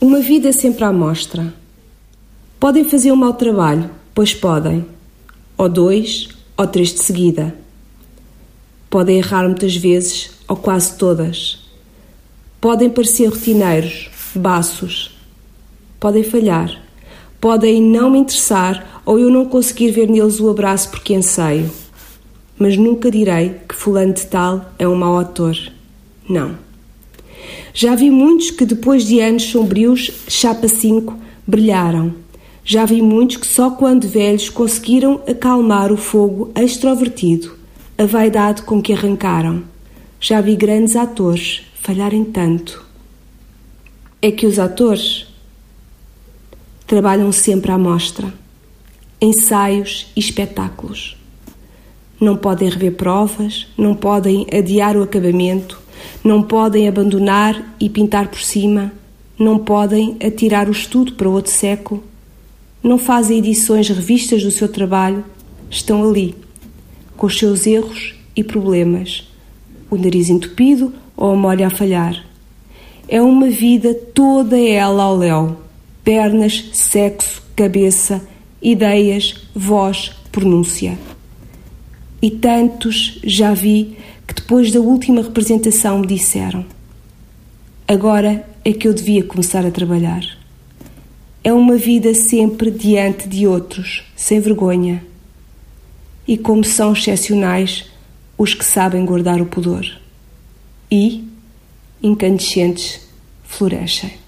Uma vida sempre à mostra. Podem fazer um mau trabalho, pois podem. Ou dois, ou três de seguida. Podem errar muitas vezes, ou quase todas. Podem parecer rotineiros, baços. Podem falhar. Podem não me interessar ou eu não conseguir ver neles o abraço porque anseio. Mas nunca direi que fulano de tal é um mau ator. Não. Já vi muitos que depois de anos sombrios, chapa 5, brilharam. Já vi muitos que só quando velhos conseguiram acalmar o fogo extrovertido, a vaidade com que arrancaram. Já vi grandes atores falharem tanto. É que os atores trabalham sempre à mostra, ensaios e espetáculos. Não podem rever provas, não podem adiar o acabamento, não podem abandonar e pintar por cima, não podem atirar o estudo para outro século, não fazem edições revistas do seu trabalho, estão ali, com os seus erros e problemas, o nariz entupido ou a molha a falhar. É uma vida toda ela ao léu. Pernas, sexo, cabeça, ideias, voz, pronúncia. E tantos já vi que depois da última representação me disseram: Agora é que eu devia começar a trabalhar. É uma vida sempre diante de outros, sem vergonha. E como são excepcionais os que sabem guardar o pudor e, incandescentes, florescem.